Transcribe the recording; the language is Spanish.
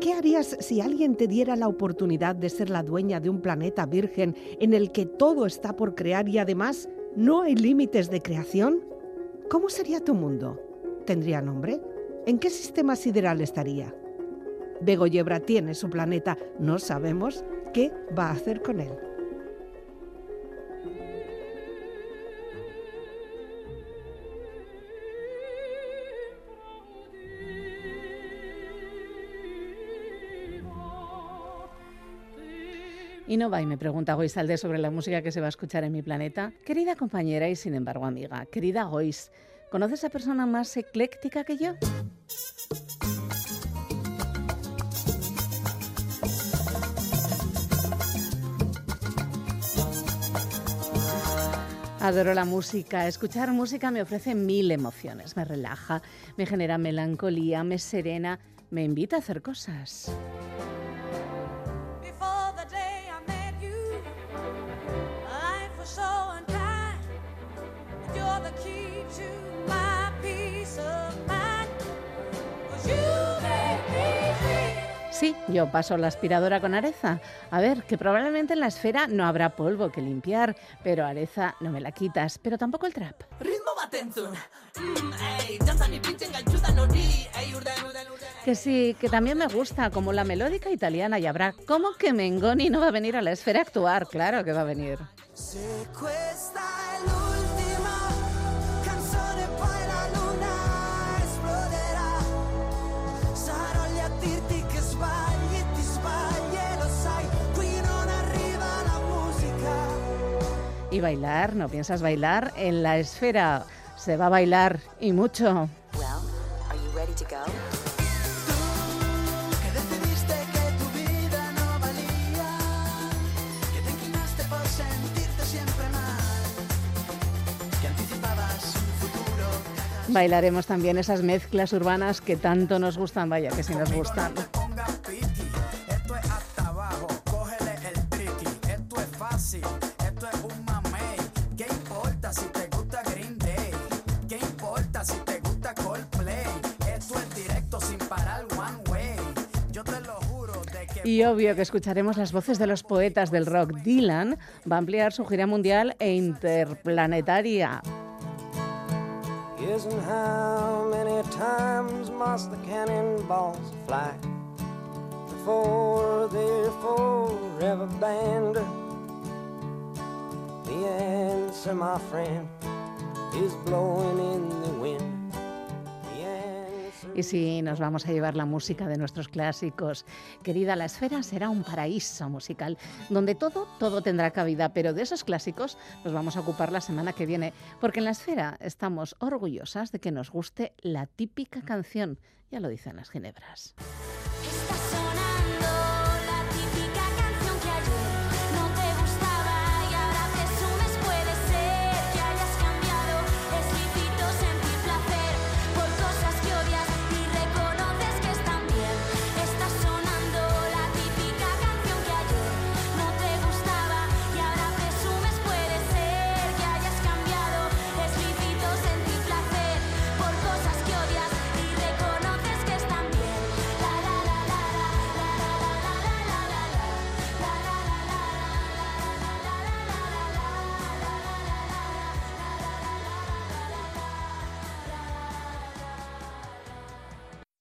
¿Qué harías si alguien te diera la oportunidad de ser la dueña de un planeta virgen en el que todo está por crear y además no hay límites de creación? ¿Cómo sería tu mundo? ¿Tendría nombre? ¿En qué sistema sideral estaría? Bego Yebra tiene su planeta, no sabemos qué va a hacer con él. Y no va y me pregunta Goisalde sobre la música que se va a escuchar en mi planeta. Querida compañera y sin embargo amiga, querida Gois, ¿conoces a persona más ecléctica que yo? Adoro la música. Escuchar música me ofrece mil emociones. Me relaja, me genera melancolía, me serena, me invita a hacer cosas. Sí, yo paso la aspiradora con Areza. A ver, que probablemente en la esfera no habrá polvo que limpiar, pero Areza no me la quitas, pero tampoco el trap. Que sí, que también me gusta, como la melódica italiana y habrá. ¿Cómo que Mengoni no va a venir a la esfera a actuar? Claro que va a venir. Y bailar, ¿no piensas bailar? En la esfera se va a bailar y mucho. Bailaremos también esas mezclas urbanas que tanto nos gustan, vaya que sí nos gustan. Y obvio que escucharemos las voces de los poetas del rock. Dylan va a ampliar su gira mundial e interplanetaria. The answer, my friend, is blowing in the wind. Y si nos vamos a llevar la música de nuestros clásicos, querida, la esfera será un paraíso musical donde todo, todo tendrá cabida, pero de esos clásicos nos vamos a ocupar la semana que viene, porque en la esfera estamos orgullosas de que nos guste la típica canción, ya lo dicen las ginebras.